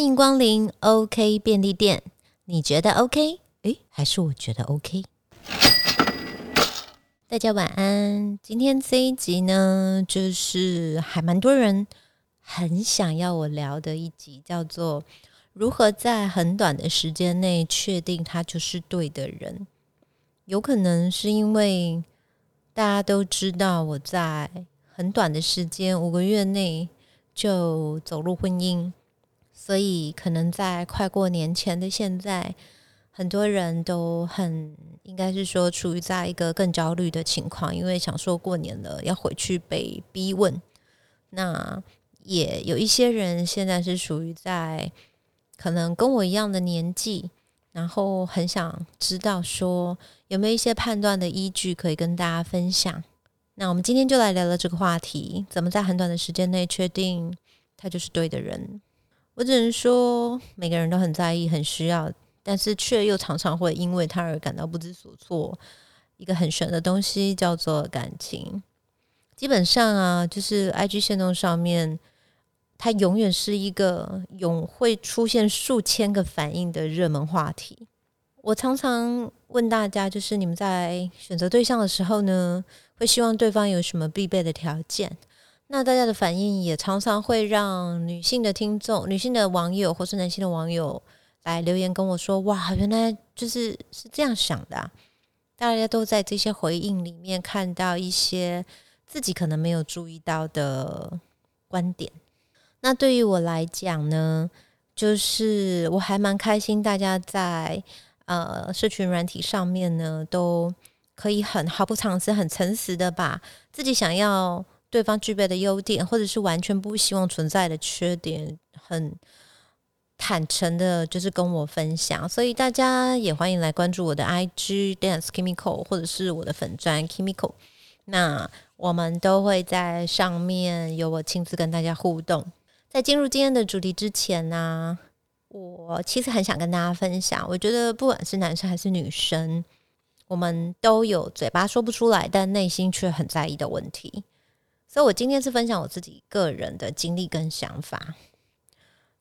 欢迎光临 OK 便利店。你觉得 OK？诶，还是我觉得 OK？大家晚安。今天这一集呢，就是还蛮多人很想要我聊的一集，叫做如何在很短的时间内确定他就是对的人。有可能是因为大家都知道我在很短的时间五个月内就走入婚姻。所以，可能在快过年前的现在，很多人都很应该是说处于在一个更焦虑的情况，因为想说过年了要回去被逼问。那也有一些人现在是属于在可能跟我一样的年纪，然后很想知道说有没有一些判断的依据可以跟大家分享。那我们今天就来聊聊这个话题：怎么在很短的时间内确定他就是对的人？我只能说，每个人都很在意、很需要，但是却又常常会因为他而感到不知所措。一个很玄的东西叫做感情。基本上啊，就是 IG 线动上面，它永远是一个永会出现数千个反应的热门话题。我常常问大家，就是你们在选择对象的时候呢，会希望对方有什么必备的条件？那大家的反应也常常会让女性的听众、女性的网友或是男性的网友来留言跟我说：“哇，原来就是是这样想的啊。”大家都在这些回应里面看到一些自己可能没有注意到的观点。那对于我来讲呢，就是我还蛮开心，大家在呃社群软体上面呢，都可以很毫不藏私、很诚实的把自己想要。对方具备的优点，或者是完全不希望存在的缺点，很坦诚的，就是跟我分享。所以大家也欢迎来关注我的 IG Dance Kimiko，或者是我的粉钻 Kimiko。那我们都会在上面有我亲自跟大家互动。在进入今天的主题之前呢，我其实很想跟大家分享，我觉得不管是男生还是女生，我们都有嘴巴说不出来，但内心却很在意的问题。所以，我今天是分享我自己个人的经历跟想法，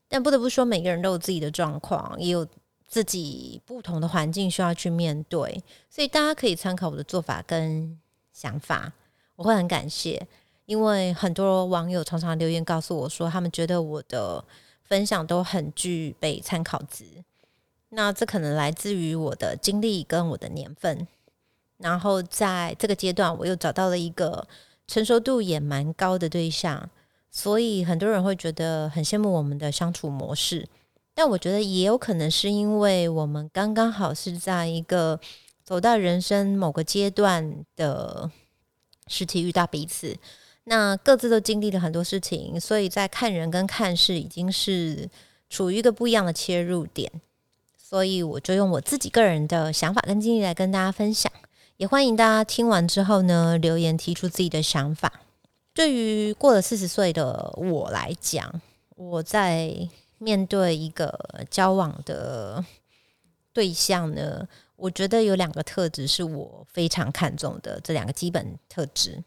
但不得不说，每个人都有自己的状况，也有自己不同的环境需要去面对，所以大家可以参考我的做法跟想法，我会很感谢，因为很多网友常常留言告诉我说，他们觉得我的分享都很具备参考值，那这可能来自于我的经历跟我的年份，然后在这个阶段，我又找到了一个。成熟度也蛮高的对象，所以很多人会觉得很羡慕我们的相处模式。但我觉得也有可能是因为我们刚刚好是在一个走到人生某个阶段的时期遇到彼此，那各自都经历了很多事情，所以在看人跟看事已经是处于一个不一样的切入点。所以我就用我自己个人的想法跟经历来跟大家分享。也欢迎大家听完之后呢，留言提出自己的想法。对于过了四十岁的我来讲，我在面对一个交往的对象呢，我觉得有两个特质是我非常看重的，这两个基本特质。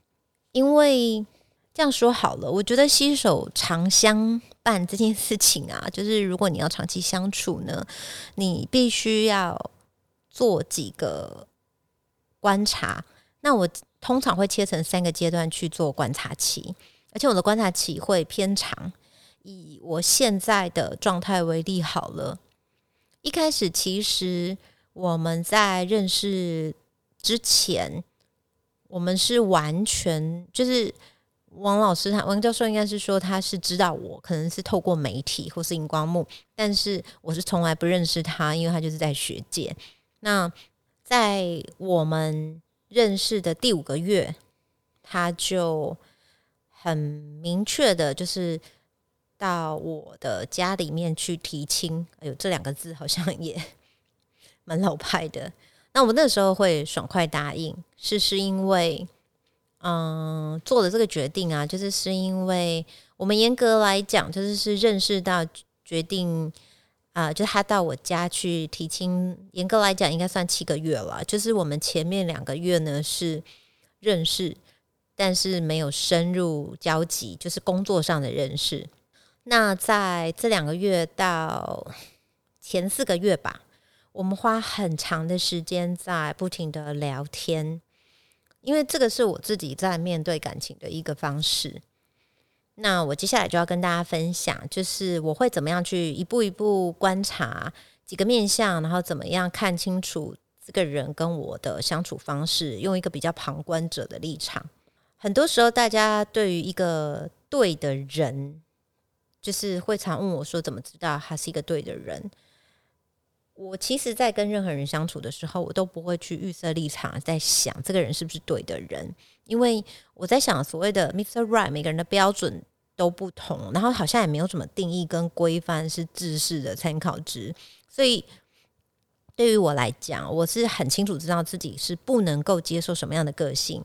因为这样说好了，我觉得携手长相伴这件事情啊，就是如果你要长期相处呢，你必须要做几个。观察，那我通常会切成三个阶段去做观察期，而且我的观察期会偏长。以我现在的状态为例，好了，一开始其实我们在认识之前，我们是完全就是王老师他王教授应该是说他是知道我可能是透过媒体或是荧光幕，但是我是从来不认识他，因为他就是在学界。那在我们认识的第五个月，他就很明确的，就是到我的家里面去提亲。哎呦，这两个字好像也蛮老派的。那我那时候会爽快答应，是是因为，嗯，做的这个决定啊，就是是因为我们严格来讲，就是是认识到决定。啊，就他到我家去提亲，严格来讲应该算七个月了。就是我们前面两个月呢是认识，但是没有深入交集，就是工作上的认识。那在这两个月到前四个月吧，我们花很长的时间在不停的聊天，因为这个是我自己在面对感情的一个方式。那我接下来就要跟大家分享，就是我会怎么样去一步一步观察几个面相，然后怎么样看清楚这个人跟我的相处方式，用一个比较旁观者的立场。很多时候，大家对于一个对的人。就是会常问我说：“怎么知道他是一个对的人？”我其实，在跟任何人相处的时候，我都不会去预设立场，在想这个人是不是对的人，因为我在想所谓的 Mr. Right，每个人的标准都不同，然后好像也没有什么定义跟规范是制式的参考值，所以对于我来讲，我是很清楚知道自己是不能够接受什么样的个性。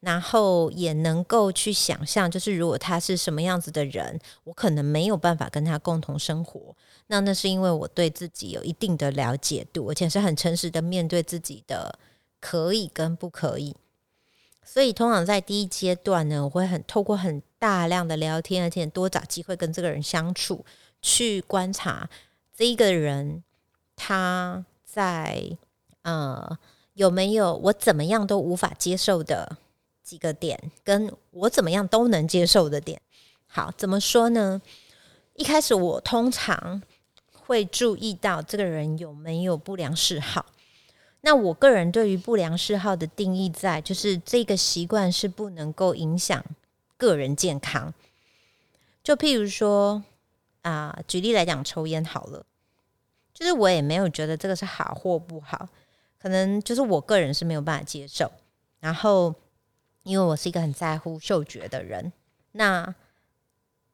然后也能够去想象，就是如果他是什么样子的人，我可能没有办法跟他共同生活。那那是因为我对自己有一定的了解度，而且是很诚实的面对自己的可以跟不可以。所以通常在第一阶段呢，我会很透过很大量的聊天，而且多找机会跟这个人相处，去观察这一个人他在呃有没有我怎么样都无法接受的。几个点跟我怎么样都能接受的点，好，怎么说呢？一开始我通常会注意到这个人有没有不良嗜好。那我个人对于不良嗜好的定义，在就是这个习惯是不能够影响个人健康。就譬如说啊，举例来讲，抽烟好了，就是我也没有觉得这个是好或不好，可能就是我个人是没有办法接受，然后。因为我是一个很在乎嗅觉的人，那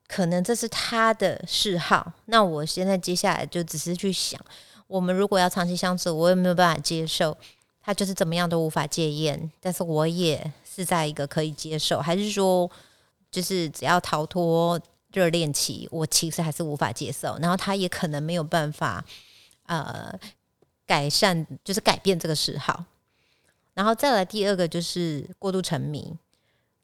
可能这是他的嗜好。那我现在接下来就只是去想，我们如果要长期相处，我也没有办法接受他就是怎么样都无法戒烟，但是我也是在一个可以接受，还是说就是只要逃脱热恋期，我其实还是无法接受。然后他也可能没有办法呃改善，就是改变这个嗜好。然后再来第二个就是过度沉迷。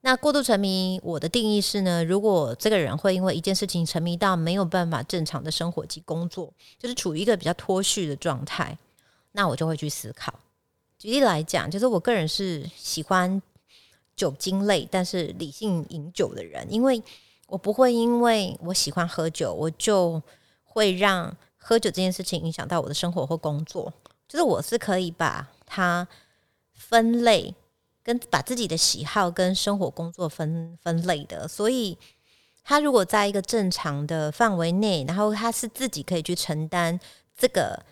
那过度沉迷，我的定义是呢，如果这个人会因为一件事情沉迷到没有办法正常的生活及工作，就是处于一个比较脱序的状态，那我就会去思考。举例来讲，就是我个人是喜欢酒精类，但是理性饮酒的人，因为我不会因为我喜欢喝酒，我就会让喝酒这件事情影响到我的生活或工作。就是我是可以把它。分类跟把自己的喜好跟生活工作分分类的，所以他如果在一个正常的范围内，然后他是自己可以去承担这个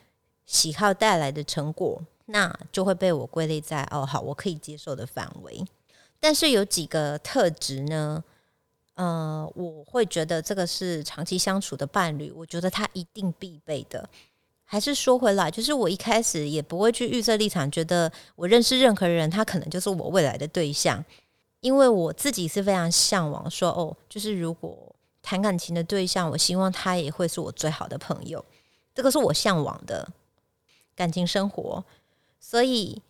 喜好带来的成果，那就会被我归类在哦好，我可以接受的范围。但是有几个特质呢？呃，我会觉得这个是长期相处的伴侣，我觉得他一定必备的。还是说回来，就是我一开始也不会去预设立场，觉得我认识任何人，他可能就是我未来的对象，因为我自己是非常向往说，哦，就是如果谈感情的对象，我希望他也会是我最好的朋友，这个是我向往的感情生活，所以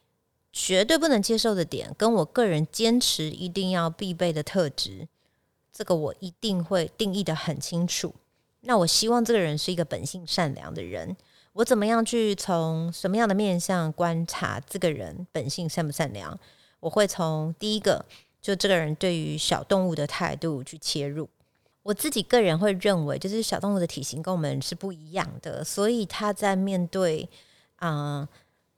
绝对不能接受的点，跟我个人坚持一定要必备的特质，这个我一定会定义的很清楚。那我希望这个人是一个本性善良的人。我怎么样去从什么样的面相观察这个人本性善不善良？我会从第一个，就这个人对于小动物的态度去切入。我自己个人会认为，就是小动物的体型跟我们是不一样的，所以他在面对啊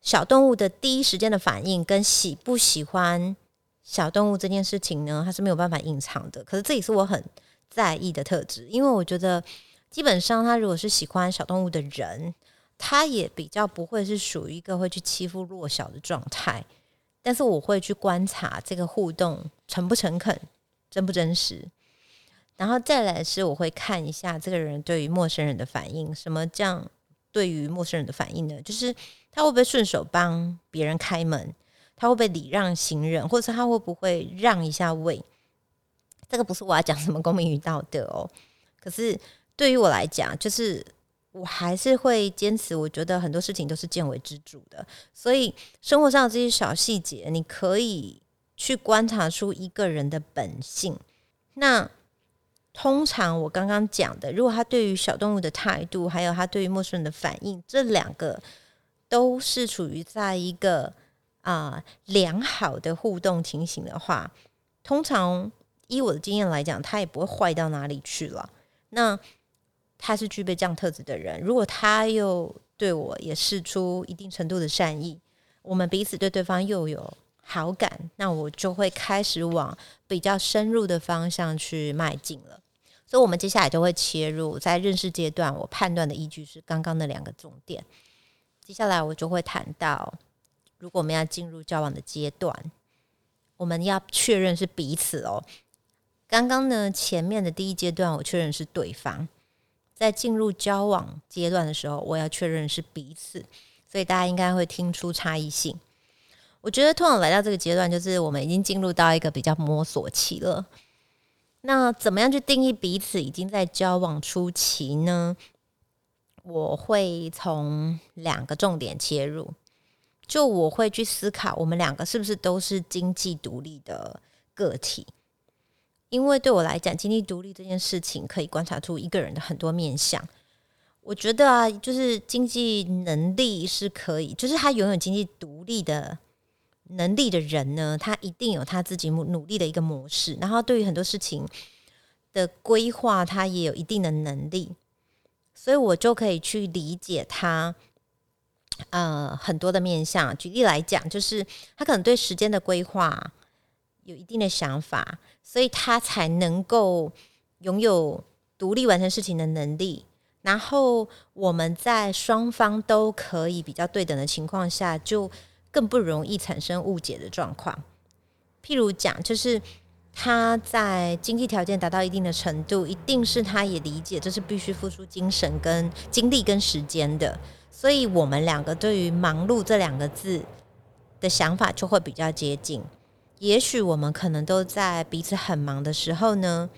小动物的第一时间的反应跟喜不喜欢小动物这件事情呢，他是没有办法隐藏的。可是这也是我很在意的特质，因为我觉得基本上他如果是喜欢小动物的人。他也比较不会是属于一个会去欺负弱小的状态，但是我会去观察这个互动诚不诚恳、真不真实，然后再来是我会看一下这个人对于陌生人的反应。什么这样对于陌生人的反应呢？就是他会不会顺手帮别人开门？他会不会礼让行人？或者他会不会让一下位？这个不是我要讲什么公民与道德哦，可是对于我来讲，就是。我还是会坚持，我觉得很多事情都是见微知著的，所以生活上这些小细节，你可以去观察出一个人的本性。那通常我刚刚讲的，如果他对于小动物的态度，还有他对于陌生人的反应，这两个都是处于在一个啊良好的互动情形的话，通常依我的经验来讲，他也不会坏到哪里去了。那他是具备这样特质的人，如果他又对我也试出一定程度的善意，我们彼此对对方又有好感，那我就会开始往比较深入的方向去迈进了。所以，我们接下来就会切入在认识阶段，我判断的依据是刚刚那两个重点。接下来，我就会谈到，如果我们要进入交往的阶段，我们要确认是彼此哦。刚刚呢，前面的第一阶段，我确认是对方。在进入交往阶段的时候，我要确认是彼此，所以大家应该会听出差异性。我觉得通常来到这个阶段，就是我们已经进入到一个比较摸索期了。那怎么样去定义彼此已经在交往初期呢？我会从两个重点切入，就我会去思考，我们两个是不是都是经济独立的个体。因为对我来讲，经济独立这件事情可以观察出一个人的很多面相。我觉得啊，就是经济能力是可以，就是他拥有经济独立的能力的人呢，他一定有他自己努努力的一个模式。然后对于很多事情的规划，他也有一定的能力，所以我就可以去理解他呃很多的面相。举例来讲，就是他可能对时间的规划有一定的想法。所以他才能够拥有独立完成事情的能力，然后我们在双方都可以比较对等的情况下，就更不容易产生误解的状况。譬如讲，就是他在经济条件达到一定的程度，一定是他也理解这是必须付出精神、跟精力、跟时间的。所以我们两个对于“忙碌”这两个字的想法就会比较接近。也许我们可能都在彼此很忙的时候呢，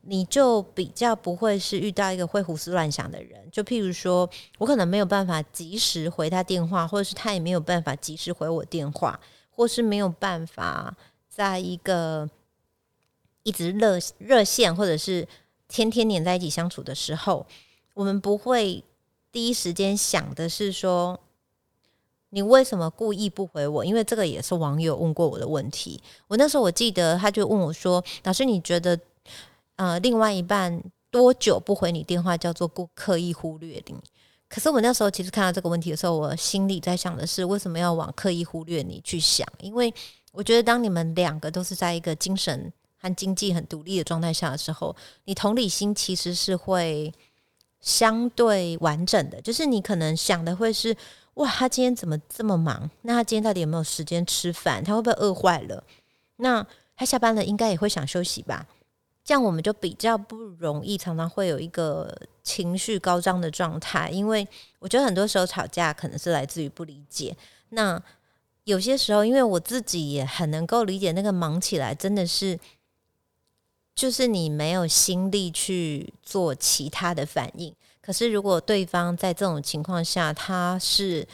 你就比较不会是遇到一个会胡思乱想的人。就譬如说，我可能没有办法及时回他电话，或者是他也没有办法及时回我电话，或是没有办法在一个一直热热线，或者是天天黏在一起相处的时候，我们不会第一时间想的是说。你为什么故意不回我？因为这个也是网友问过我的问题。我那时候我记得，他就问我说：“老师，你觉得呃，另外一半多久不回你电话叫做故刻意忽略你？”可是我那时候其实看到这个问题的时候，我心里在想的是，为什么要往刻意忽略你去想？因为我觉得，当你们两个都是在一个精神和经济很独立的状态下的时候，你同理心其实是会相对完整的。就是你可能想的会是。哇，他今天怎么这么忙？那他今天到底有没有时间吃饭？他会不会饿坏了？那他下班了应该也会想休息吧？这样我们就比较不容易，常常会有一个情绪高涨的状态。因为我觉得很多时候吵架可能是来自于不理解。那有些时候，因为我自己也很能够理解，那个忙起来真的是，就是你没有心力去做其他的反应。可是，如果对方在这种情况下，他是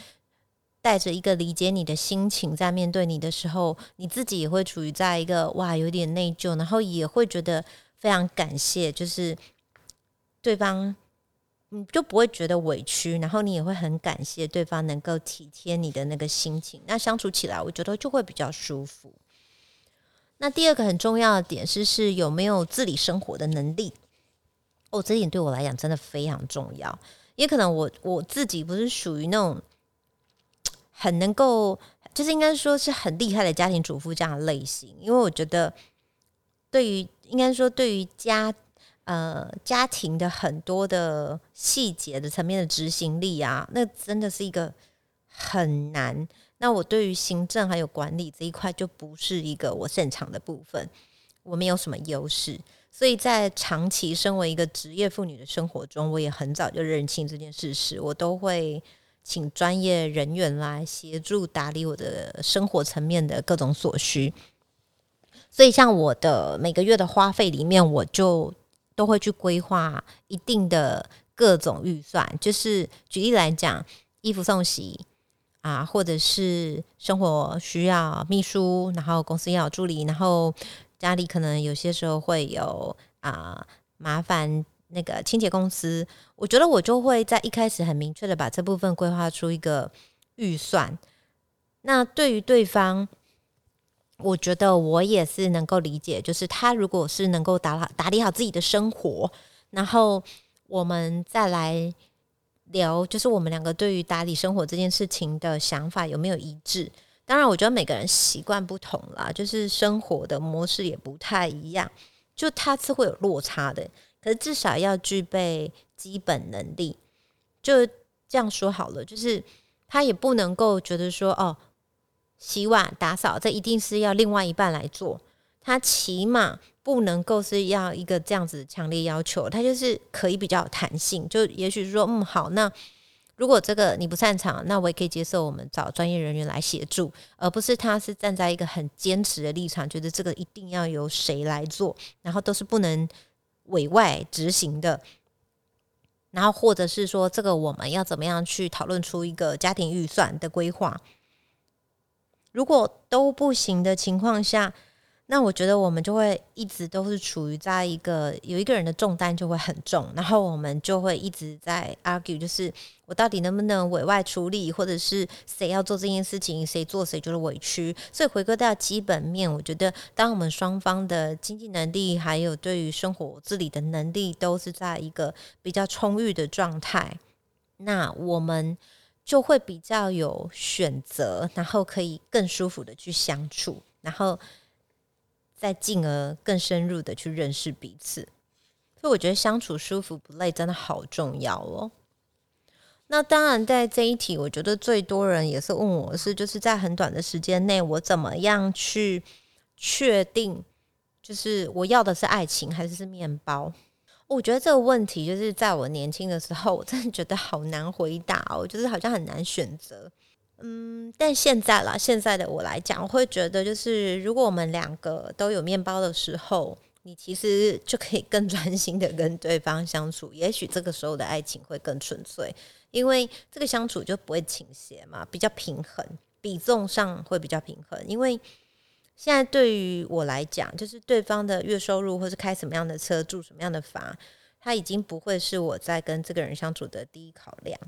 带着一个理解你的心情在面对你的时候，你自己也会处于在一个哇有点内疚，然后也会觉得非常感谢，就是对方，你就不会觉得委屈，然后你也会很感谢对方能够体贴你的那个心情，那相处起来我觉得就会比较舒服。那第二个很重要的点是，是有没有自理生活的能力。哦，这点对我来讲真的非常重要，也可能我我自己不是属于那种很能够，就是应该说是很厉害的家庭主妇这样类型。因为我觉得，对于应该说对于家呃家庭的很多的细节的层面的执行力啊，那真的是一个很难。那我对于行政还有管理这一块就不是一个我擅长的部分，我没有什么优势。所以在长期身为一个职业妇女的生活中，我也很早就认清这件事实，我都会请专业人员来协助打理我的生活层面的各种所需。所以，像我的每个月的花费里面，我就都会去规划一定的各种预算。就是举例来讲，衣服送洗啊，或者是生活需要秘书，然后公司要有助理，然后。家里可能有些时候会有啊，麻烦那个清洁公司，我觉得我就会在一开始很明确的把这部分规划出一个预算。那对于对方，我觉得我也是能够理解，就是他如果是能够打好打理好自己的生活，然后我们再来聊，就是我们两个对于打理生活这件事情的想法有没有一致？当然，我觉得每个人习惯不同啦，就是生活的模式也不太一样，就他是会有落差的。可是至少要具备基本能力，就这样说好了，就是他也不能够觉得说哦。洗碗、打扫，这一定是要另外一半来做。他起码不能够是要一个这样子强烈要求，他就是可以比较有弹性。就也许说，嗯，好，那如果这个你不擅长，那我也可以接受，我们找专业人员来协助，而不是他是站在一个很坚持的立场，觉得这个一定要由谁来做，然后都是不能委外执行的。然后或者是说，这个我们要怎么样去讨论出一个家庭预算的规划？如果都不行的情况下，那我觉得我们就会一直都是处于在一个有一个人的重担就会很重，然后我们就会一直在 argue，就是我到底能不能委外处理，或者是谁要做这件事情，谁做谁就是委屈。所以回归到基本面，我觉得当我们双方的经济能力还有对于生活自理的能力都是在一个比较充裕的状态，那我们。就会比较有选择，然后可以更舒服的去相处，然后再进而更深入的去认识彼此。所以我觉得相处舒服不累真的好重要哦。那当然，在这一题，我觉得最多人也是问我是，就是在很短的时间内，我怎么样去确定，就是我要的是爱情还是是面包？我觉得这个问题就是在我年轻的时候，我真的觉得好难回答哦，就是好像很难选择。嗯，但现在啦，现在的我来讲，我会觉得就是如果我们两个都有面包的时候，你其实就可以更 专心的跟对方相处，也许这个时候的爱情会更纯粹，因为这个相处就不会倾斜嘛，比较平衡，比重上会比较平衡，因为。现在对于我来讲，就是对方的月收入，或是开什么样的车、住什么样的房，他已经不会是我在跟这个人相处的第一考量。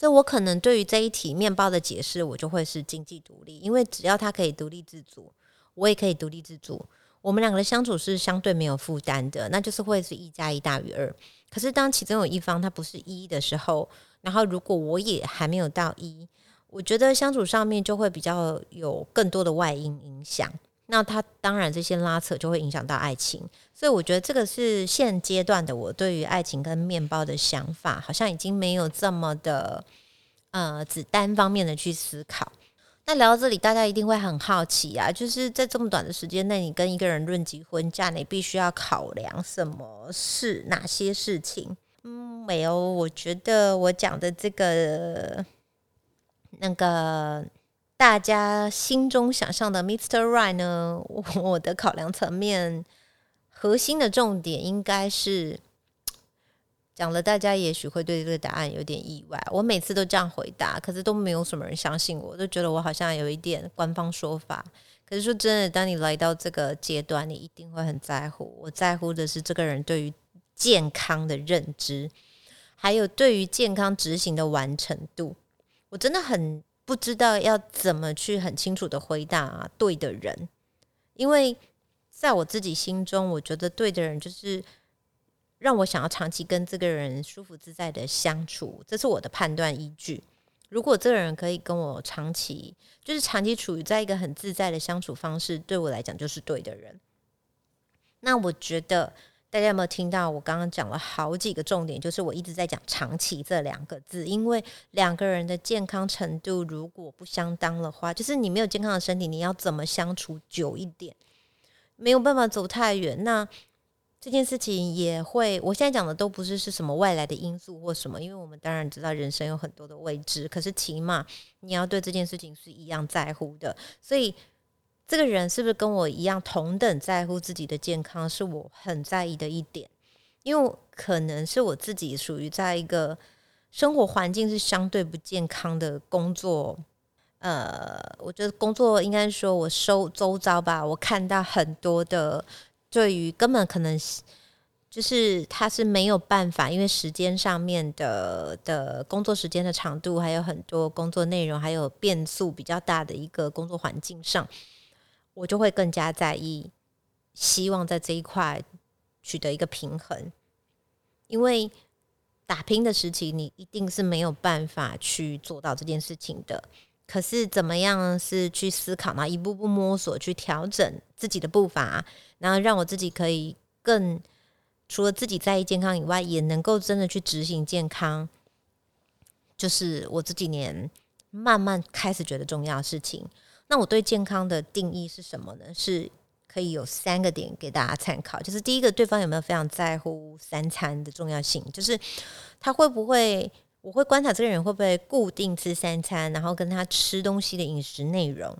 所以我可能对于这一题面包的解释，我就会是经济独立，因为只要他可以独立自主，我也可以独立自主，我们两个的相处是相对没有负担的，那就是会是一加一大于二。可是当其中有一方他不是一的时候，然后如果我也还没有到一。我觉得相处上面就会比较有更多的外因影响，那他当然这些拉扯就会影响到爱情，所以我觉得这个是现阶段的我对于爱情跟面包的想法，好像已经没有这么的呃只单方面的去思考。那聊到这里，大家一定会很好奇啊，就是在这么短的时间内，你跟一个人论及婚嫁，你必须要考量什么事？哪些事情？嗯，没有，我觉得我讲的这个。那个大家心中想象的 Mr. Right 呢？我的考量层面核心的重点应该是讲了，大家也许会对这个答案有点意外。我每次都这样回答，可是都没有什么人相信我，都觉得我好像有一点官方说法。可是说真的，当你来到这个阶段，你一定会很在乎。我在乎的是这个人对于健康的认知，还有对于健康执行的完成度。我真的很不知道要怎么去很清楚的回答对的人，因为在我自己心中，我觉得对的人就是让我想要长期跟这个人舒服自在的相处，这是我的判断依据。如果这个人可以跟我长期，就是长期处于在一个很自在的相处方式，对我来讲就是对的人。那我觉得。大家有没有听到我刚刚讲了好几个重点？就是我一直在讲“长期”这两个字，因为两个人的健康程度如果不相当的话，就是你没有健康的身体，你要怎么相处久一点？没有办法走太远。那这件事情也会，我现在讲的都不是是什么外来的因素或什么，因为我们当然知道人生有很多的未知，可是起码你要对这件事情是一样在乎的，所以。这个人是不是跟我一样同等在乎自己的健康，是我很在意的一点。因为可能是我自己属于在一个生活环境是相对不健康的工作，呃，我觉得工作应该说我收周遭吧，我看到很多的对于根本可能就是他是没有办法，因为时间上面的的工作时间的长度，还有很多工作内容，还有变数比较大的一个工作环境上，我就会更加在意，希望在这一块取得一个平衡，因为。打拼的时期，你一定是没有办法去做到这件事情的。可是怎么样是去思考嘛？一步步摸索，去调整自己的步伐，然后让我自己可以更除了自己在意健康以外，也能够真的去执行健康。就是我这几年慢慢开始觉得重要的事情。那我对健康的定义是什么呢？是。可以有三个点给大家参考，就是第一个，对方有没有非常在乎三餐的重要性，就是他会不会，我会观察这个人会不会固定吃三餐，然后跟他吃东西的饮食内容，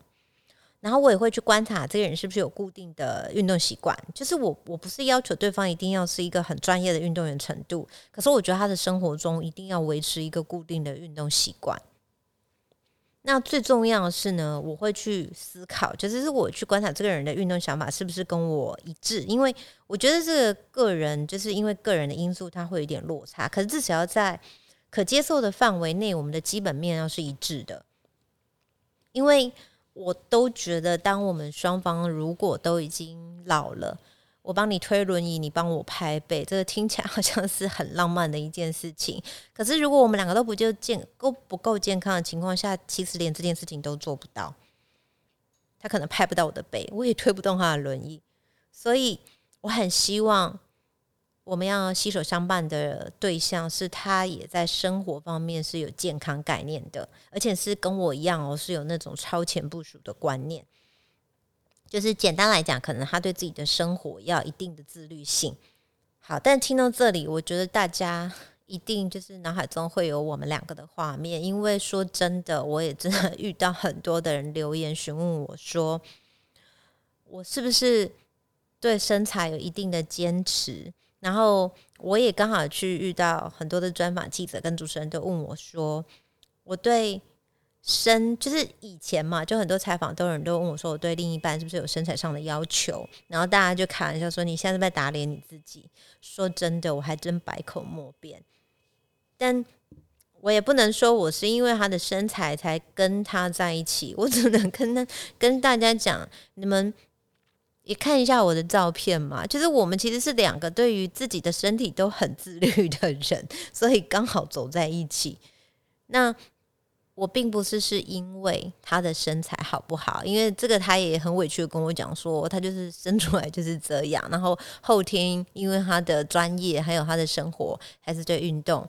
然后我也会去观察这个人是不是有固定的运动习惯，就是我我不是要求对方一定要是一个很专业的运动员程度，可是我觉得他的生活中一定要维持一个固定的运动习惯。那最重要的是呢，我会去思考，就是我去观察这个人的运动想法是不是跟我一致，因为我觉得这个个人就是因为个人的因素，他会有点落差，可是至少要在可接受的范围内，我们的基本面要是一致的，因为我都觉得，当我们双方如果都已经老了。我帮你推轮椅，你帮我拍背，这个听起来 好像是很浪漫的一件事情。可是如果我们两个都不就健够不够健康的情况下，其实连这件事情都做不到。他可能拍不到我的背，我也推不动他的轮椅。所以我很希望我们要携手相伴的对象是他也在生活方面是有健康概念的，而且是跟我一样哦，是有那种超前部署的观念。就是简单来讲，可能他对自己的生活要一定的自律性。好，但听到这里，我觉得大家 一定就是脑海中会有我们两个的画面，因为说真的，我也真的 遇到很多的人留言询问我说，我是不是对身材有一定的坚持？然后我也刚好去遇到很多的专访记者跟主持人都问我说，我对。身就是以前嘛，就很多采访都有人都问我说，我对另一半是不是有身材上的要求？然后大家就开玩笑说，你现在在打脸你自己。说真的，我还真百口莫辩。但我也不能说我是因为他的身材才跟他在一起，我只能跟他跟大家讲，你们也看一下我的照片嘛。就是我们其实是两个对于自己的身体都很自律的人，所以刚好走在一起。那。我并不是是因为他的身材好不好，因为这个他也很委屈的跟我讲说，他就是生出来就是这样，然后后天因为他的专业还有他的生活，还是对运动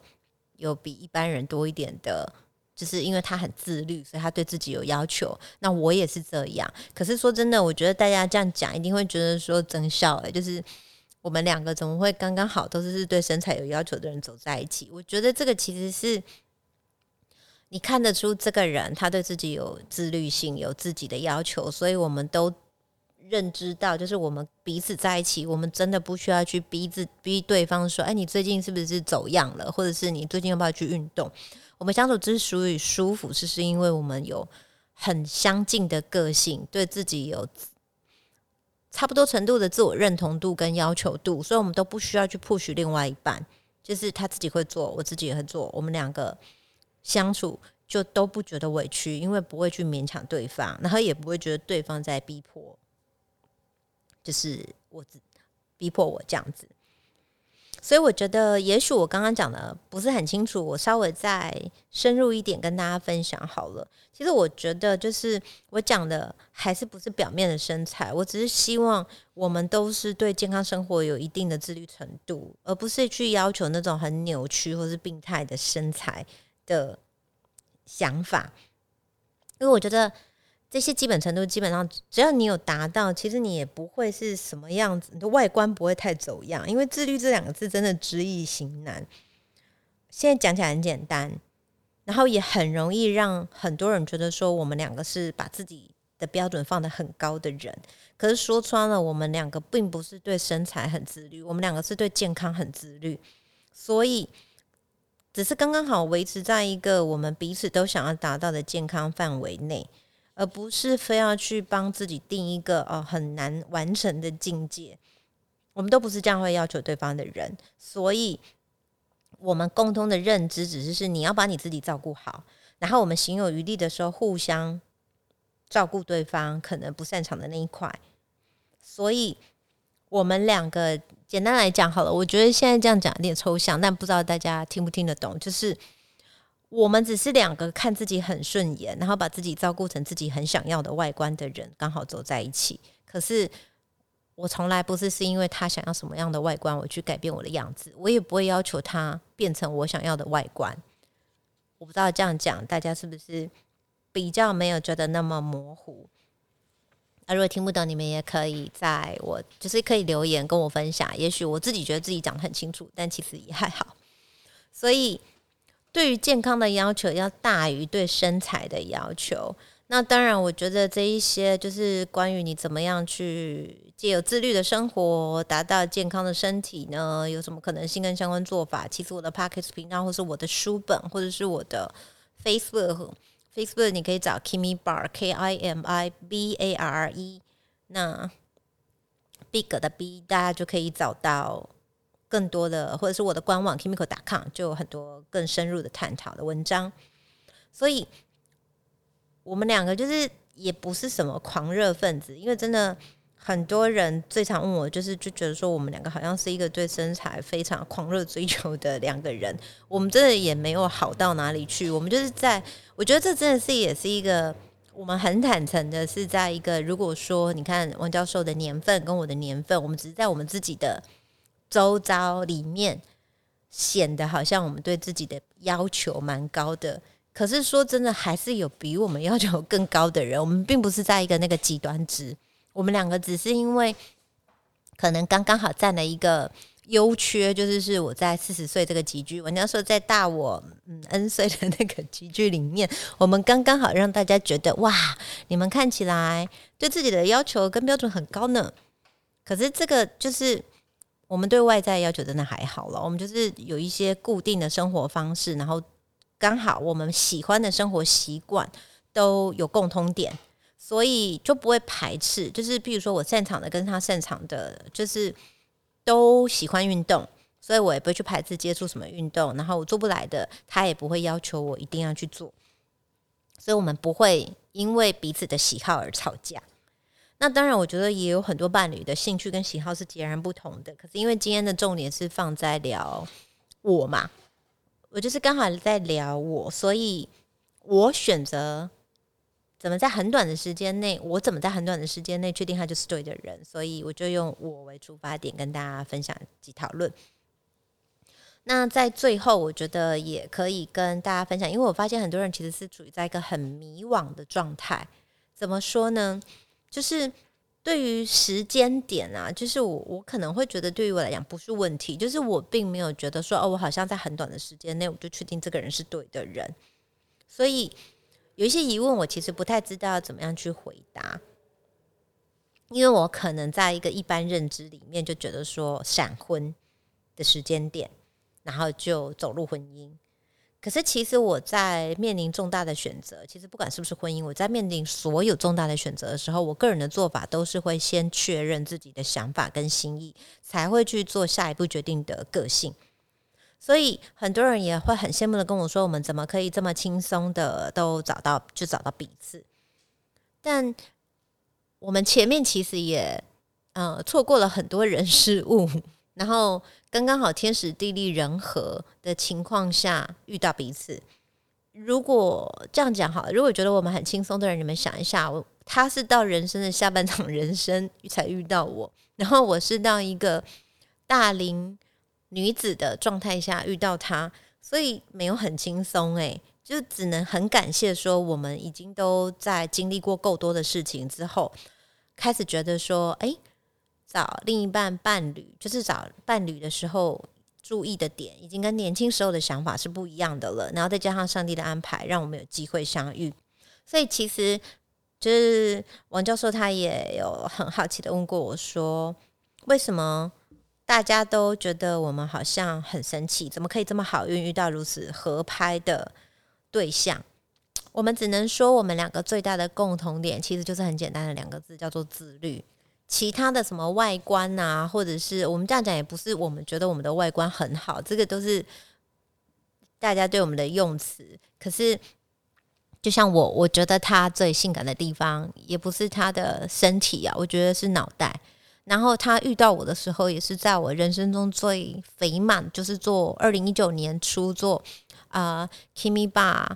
有比一般人多一点的，就是因为他很自律，所以他对自己有要求。那我也是这样，可是说真的，我觉得大家这样讲一定会觉得说真笑诶，就是我们两个怎么会刚刚好都是对身材有要求的人走在一起？我觉得这个其实是。你看得出这个人他对自己有自律性，有自己的要求，所以我们都认知到，就是我们彼此在一起，我们真的不需要去逼自逼对方说，哎，你最近是不是走样了，或者是你最近要不要去运动？我们相处之所以舒服，是是因为我们有很相近的个性，对自己有差不多程度的自我认同度跟要求度，所以我们都不需要去 push 另外一半，就是他自己会做，我自己也会做，我们两个。相处就都不觉得委屈，因为不会去勉强对方，然后也不会觉得对方在逼迫，就是我逼迫我这样子。所以我觉得，也许我刚刚讲的不是很清楚，我稍微再深入一点跟大家分享好了。其实我觉得，就是我讲的还是不是表面的身材，我只是希望我们都是对健康生活有一定的自律程度，而不是去要求那种很扭曲或是病态的身材。的想法，因为我觉得这些基本程度基本上，只要你有达到，其实你也不会是什么样子，你的外观不会太走样。因为自律这两个字真的知易行难，现在讲起来很简单，然后也很容易让很多人觉得说我们两个是把自己的标准放得很高的人。可是说穿了，我们两个并不是对身材很自律，我们两个是对健康很自律，所以。只是刚刚好维持在一个我们彼此都想要达到的健康范围内，而不是非要去帮自己定一个哦很难完成的境界。我们都不是这样会要求对方的人，所以我们共通的认知只是是你要把你自己照顾好，然后我们行有余力的时候互相照顾对方可能不擅长的那一块。所以我们两个简单来讲好了，我觉得现在这样讲有点抽象，但不知道大家听不听得懂。就是我们只是两个看自己很顺眼，然后把自己照顾成自己很想要的外观的人，刚好走在一起。可是。我从来不是是因为他想要什么样的外观，我去改变我的样子，我也不会要求他变成我想要的外观。我不知道这样讲大家是不是比较没有觉得那么模糊？如果听不懂，你们也可以在我就是可以留言跟我分享。也许我自己觉得自己讲的很清楚，但其实也还好。所以对于健康的要求要大于对身材的要求。那当然，我觉得这一些就是关于你怎么样去借有自律的生活，达到健康的身体呢？有什么可能性跟相关做法？其实我的 Pockets 频道，或是我的书本，或者是我的 Facebook Facebook 你可以找 Kimibar K I M I B A R R E，那 Big 的 B，大家就可以找到更多的，或者是我的官网 Kimiko.com，就有很多更深入的探讨的文章，所以。我们两个就是也不是什么狂热分子，因为真的很多人最常问我，就是就觉得说我们两个好像是一个对身材非常狂热追求的两个人。我们真的也没有好到哪里去，我们就是在，我觉得这真的是也是一个我们很坦诚的，是在一个如果说你看王教授的年份跟我的年份，我们只是在我们自己的周遭里面显得好像我们对自己的要求蛮高的。可是说真的，还是有比我们要求更高的人。我们并不是在一个那个极端值，我们两个只是因为可能刚刚好占了一个优缺，就是是我在四十岁这个集聚，人家说在大我嗯 n 岁的那个集聚里面，我们刚刚好让大家觉得哇，你们看起来对自己的要求跟标准很高呢。可是这个就是我们对外在要求真的还好了，我们就是有一些固定的生活方式，然后。刚好我们喜欢的生活习惯都有共通点，所以就不会排斥。就是比如说我擅长的跟他擅长的，就是都喜欢运动，所以我也不会去排斥接触什么运动。然后我做不来的，他也不会要求我一定要去做。所以我们不会因为彼此的喜好而吵架。那当然，我觉得也有很多伴侣的兴趣跟喜好是截然不同的。可是因为今天的重点是放在聊我嘛。我就是刚好在聊我，所以我选择怎么在很短的时间内，我怎么在很短的时间内确定他就是对的人，所以我就用我为出发点跟大家分享及讨论。那在最后，我觉得也可以跟大家分享，因为我发现很多人其实是处于在一个很迷惘的状态。怎么说呢？就是。对于时间点啊，就是我我可能会觉得对于我来讲不是问题，就是我并没有觉得说哦，我好像在很短的时间内我就确定这个人是对的人，所以有一些疑问我其实不太知道要怎么样去回答，因为我可能在一个一般认知里面就觉得说闪婚的时间点，然后就走入婚姻。可是，其实我在面临重大的选择，其实不管是不是婚姻，我在面临所有重大的选择的时候，我个人的做法都是会先确认自己的想法跟心意，才会去做下一步决定的个性。所以，很多人也会很羡慕的跟我说：“我们怎么可以这么轻松的都找到，就找到彼此？”但我们前面其实也呃错过了很多人事物。然后刚刚好天时地利人和的情况下遇到彼此。如果这样讲好，如果觉得我们很轻松的人，你们想一下，他是到人生的下半场人生才遇到我，然后我是到一个大龄女子的状态下遇到他，所以没有很轻松诶，就只能很感谢说，我们已经都在经历过够多的事情之后，开始觉得说，哎。找另一半伴侣，就是找伴侣的时候注意的点，已经跟年轻时候的想法是不一样的了。然后再加上上帝的安排，让我们有机会相遇。所以其实就是王教授他也有很好奇的问过我说，为什么大家都觉得我们好像很神奇，怎么可以这么好运遇到如此合拍的对象？我们只能说，我们两个最大的共同点其实就是很简单的两个字，叫做自律。其他的什么外观啊，或者是我们这样讲，也不是我们觉得我们的外观很好，这个都是大家对我们的用词。可是，就像我，我觉得他最性感的地方，也不是他的身体啊，我觉得是脑袋。然后他遇到我的时候，也是在我人生中最肥满，就是做二零一九年初做啊，Kimi Bar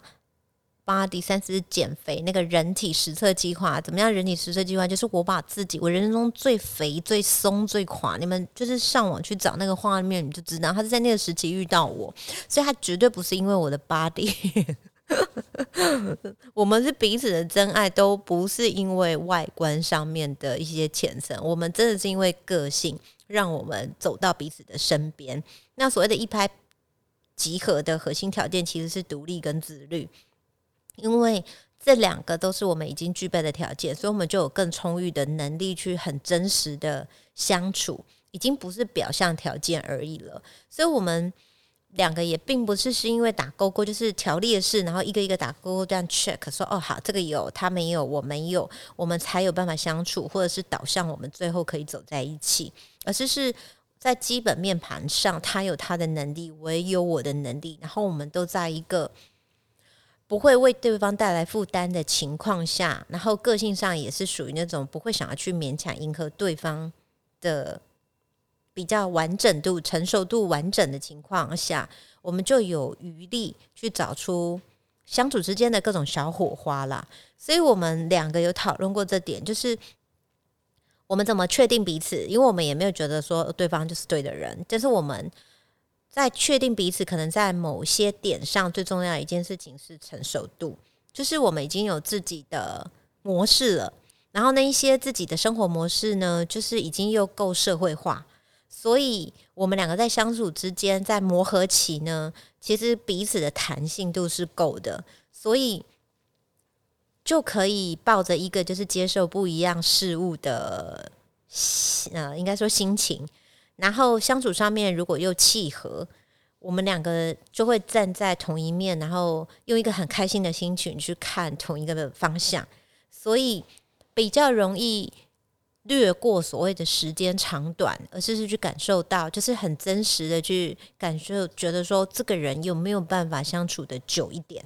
Body 三十减肥那个人体实测计划。怎么样？人体实测计划就是我把自己我人生中最肥、最松、最垮。你们就是上网去找那个画面，你就知道他是在那个时期遇到我，所以他绝对不是因为我的 body。我们是彼此的真爱，都不是因为外观上面的一些浅层，我们真的是因为个性，让我们走到彼此的身边。那所谓的一拍即合的核心条件，其实是独立跟自律，因为这两个都是我们已经具备的条件，所以我们就有更充裕的能力去很真实的相处，已经不是表象条件而已了。所以，我们。两个也并不是是因为打勾勾，就是条列式，然后一个一个打勾勾这样 check，说哦好，这个有他没有，我没有，我们才有办法相处，或者是导向我们最后可以走在一起，而是是在基本面盘上，他有他的能力，我也有我的能力，然后我们都在一个不会为对方带来负担的情况下，然后个性上也是属于那种不会想要去勉强迎合对方的。比较完整度、成熟度完整的情况下，我们就有余力去找出相处之间的各种小火花啦。所以我们两个有讨论过这点，就是我们怎么确定彼此，因为我们也没有觉得说对方就是对的人。但是我们在确定彼此可能在某些点上最重要的一件事情是成熟度，就是我们已经有自己的模式了，然后那一些自己的生活模式呢，就是已经又够社会化。所以，我们两个在相处之间，在磨合期呢，其实彼此的弹性度是够的，所以就可以抱着一个就是接受不一样事物的，呃，应该说心情，然后相处上面如果又契合，我们两个就会站在同一面，然后用一个很开心的心情去看同一个的方向，所以比较容易。略过所谓的时间长短，而是是去感受到，就是很真实的去感受，觉得说这个人有没有办法相处的久一点，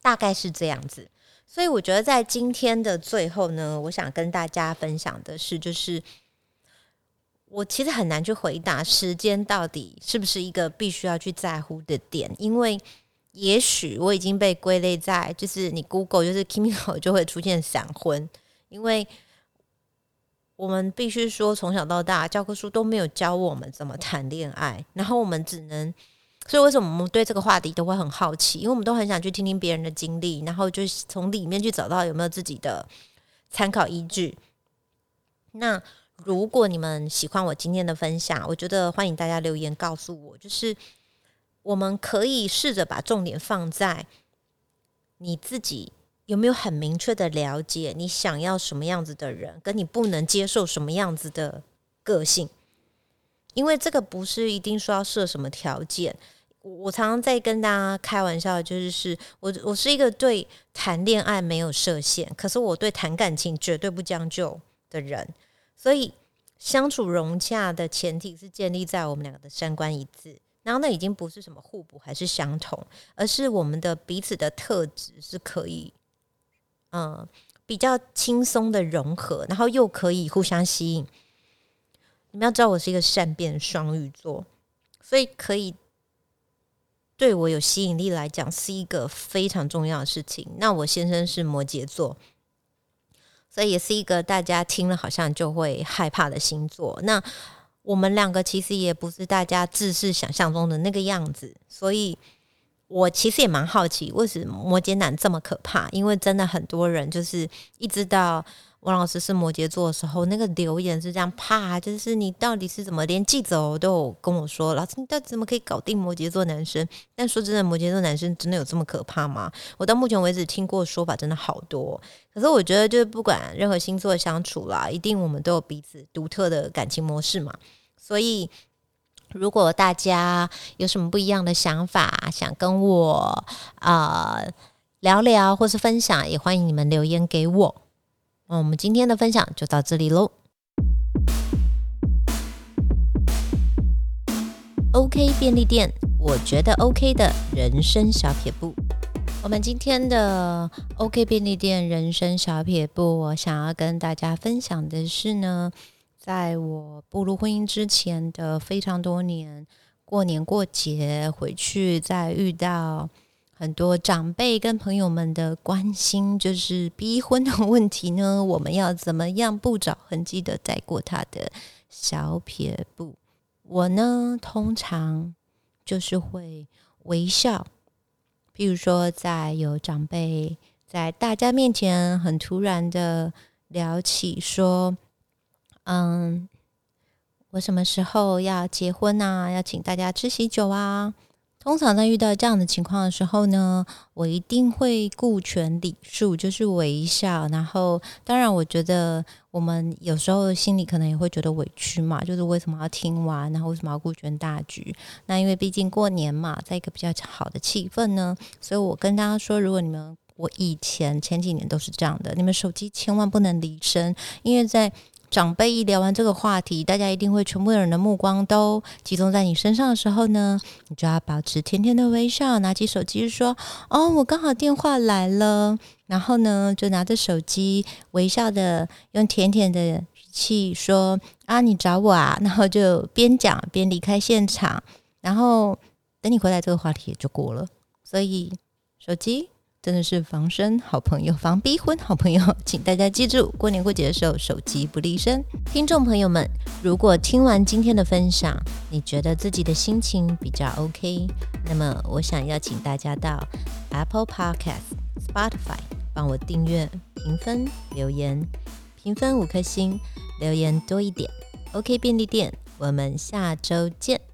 大概是这样子。所以我觉得在今天的最后呢，我想跟大家分享的是，就是我其实很难去回答时间到底是不是一个必须要去在乎的点，因为也许我已经被归类在，就是你 Google 就是 Kimiko 就会出现闪婚，因为。我们必须说，从小到大教科书都没有教我们怎么谈恋爱，然后我们只能，所以为什么我们对这个话题都会很好奇？因为我们都很想去听听别人的经历，然后就从里面去找到有没有自己的参考依据。那如果你们喜欢我今天的分享，我觉得欢迎大家留言告诉我，就是我们可以试着把重点放在你自己。有没有很明确的了解你想要什么样子的人，跟你不能接受什么样子的个性？因为这个不是一定说要设什么条件。我常常在跟大家开玩笑，就是是我我是一个对谈恋爱没有设限，可是我对谈感情绝对不将就的人。所以相处融洽的前提是建立在我们两个的三观一致，然后那已经不是什么互补还是相同，而是我们的彼此的特质是可以。嗯，比较轻松的融合，然后又可以互相吸引。你们要知道，我是一个善变双鱼座，所以可以对我有吸引力来讲，是一个非常重要的事情。那我先生是摩羯座，所以也是一个大家听了好像就会害怕的星座。那我们两个其实也不是大家自视想象中的那个样子，所以。我其实也蛮好奇，为什么摩羯男这么可怕？因为真的很多人就是一直到王老师是摩羯座的时候，那个留言是这样，怕就是你到底是怎么？连记者都有跟我说，老师你到底怎么可以搞定摩羯座男生？但说真的，摩羯座男生真的有这么可怕吗？我到目前为止听过说法真的好多，可是我觉得就是不管任何星座相处啦，一定我们都有彼此独特的感情模式嘛，所以。如果大家有什么不一样的想法，想跟我啊聊聊或是分享，也欢迎你们留言给我。那我们今天的分享就到这里喽。OK 便利店，我觉得 OK 的人生小撇步。我们今天的 OK 便利店人生小撇步，我想要跟大家分享的是呢，在我步入婚姻之前的非常多年，过年过节回去，再遇到很多长辈跟朋友们的关心，就是逼婚的问题呢，我们要怎么样不着痕迹的带过他的小撇步？我呢，通常就是会微笑。比如说，在有长辈在大家面前很突然的聊起说：“嗯，我什么时候要结婚啊？要请大家吃喜酒啊？”通常在遇到这样的情况的时候呢，我一定会顾全礼数，就是微笑。然后，当然，我觉得我们有时候心里可能也会觉得委屈嘛，就是为什么要听完，然后为什么要顾全大局？那因为毕竟过年嘛，在一个比较好的气氛呢，所以我跟大家说，如果你们我以前前几年都是这样的，你们手机千万不能离身，因为在。长辈一聊完这个话题，大家一定会全部人的目光都集中在你身上的时候呢，你就要保持甜甜的微笑，拿起手机说：“哦，我刚好电话来了。”然后呢，就拿着手机微笑的用甜甜的语气说：“啊，你找我啊？”然后就边讲边离开现场，然后等你回来，这个话题也就过了。所以手机。真的是防身好朋友，防逼婚好朋友，请大家记住，过年过节的时候手机不离身。听众朋友们，如果听完今天的分享，你觉得自己的心情比较 OK，那么我想邀请大家到 Apple Podcast、Spotify 帮我订阅、评分、留言，评分五颗星，留言多一点。OK 便利店，我们下周见。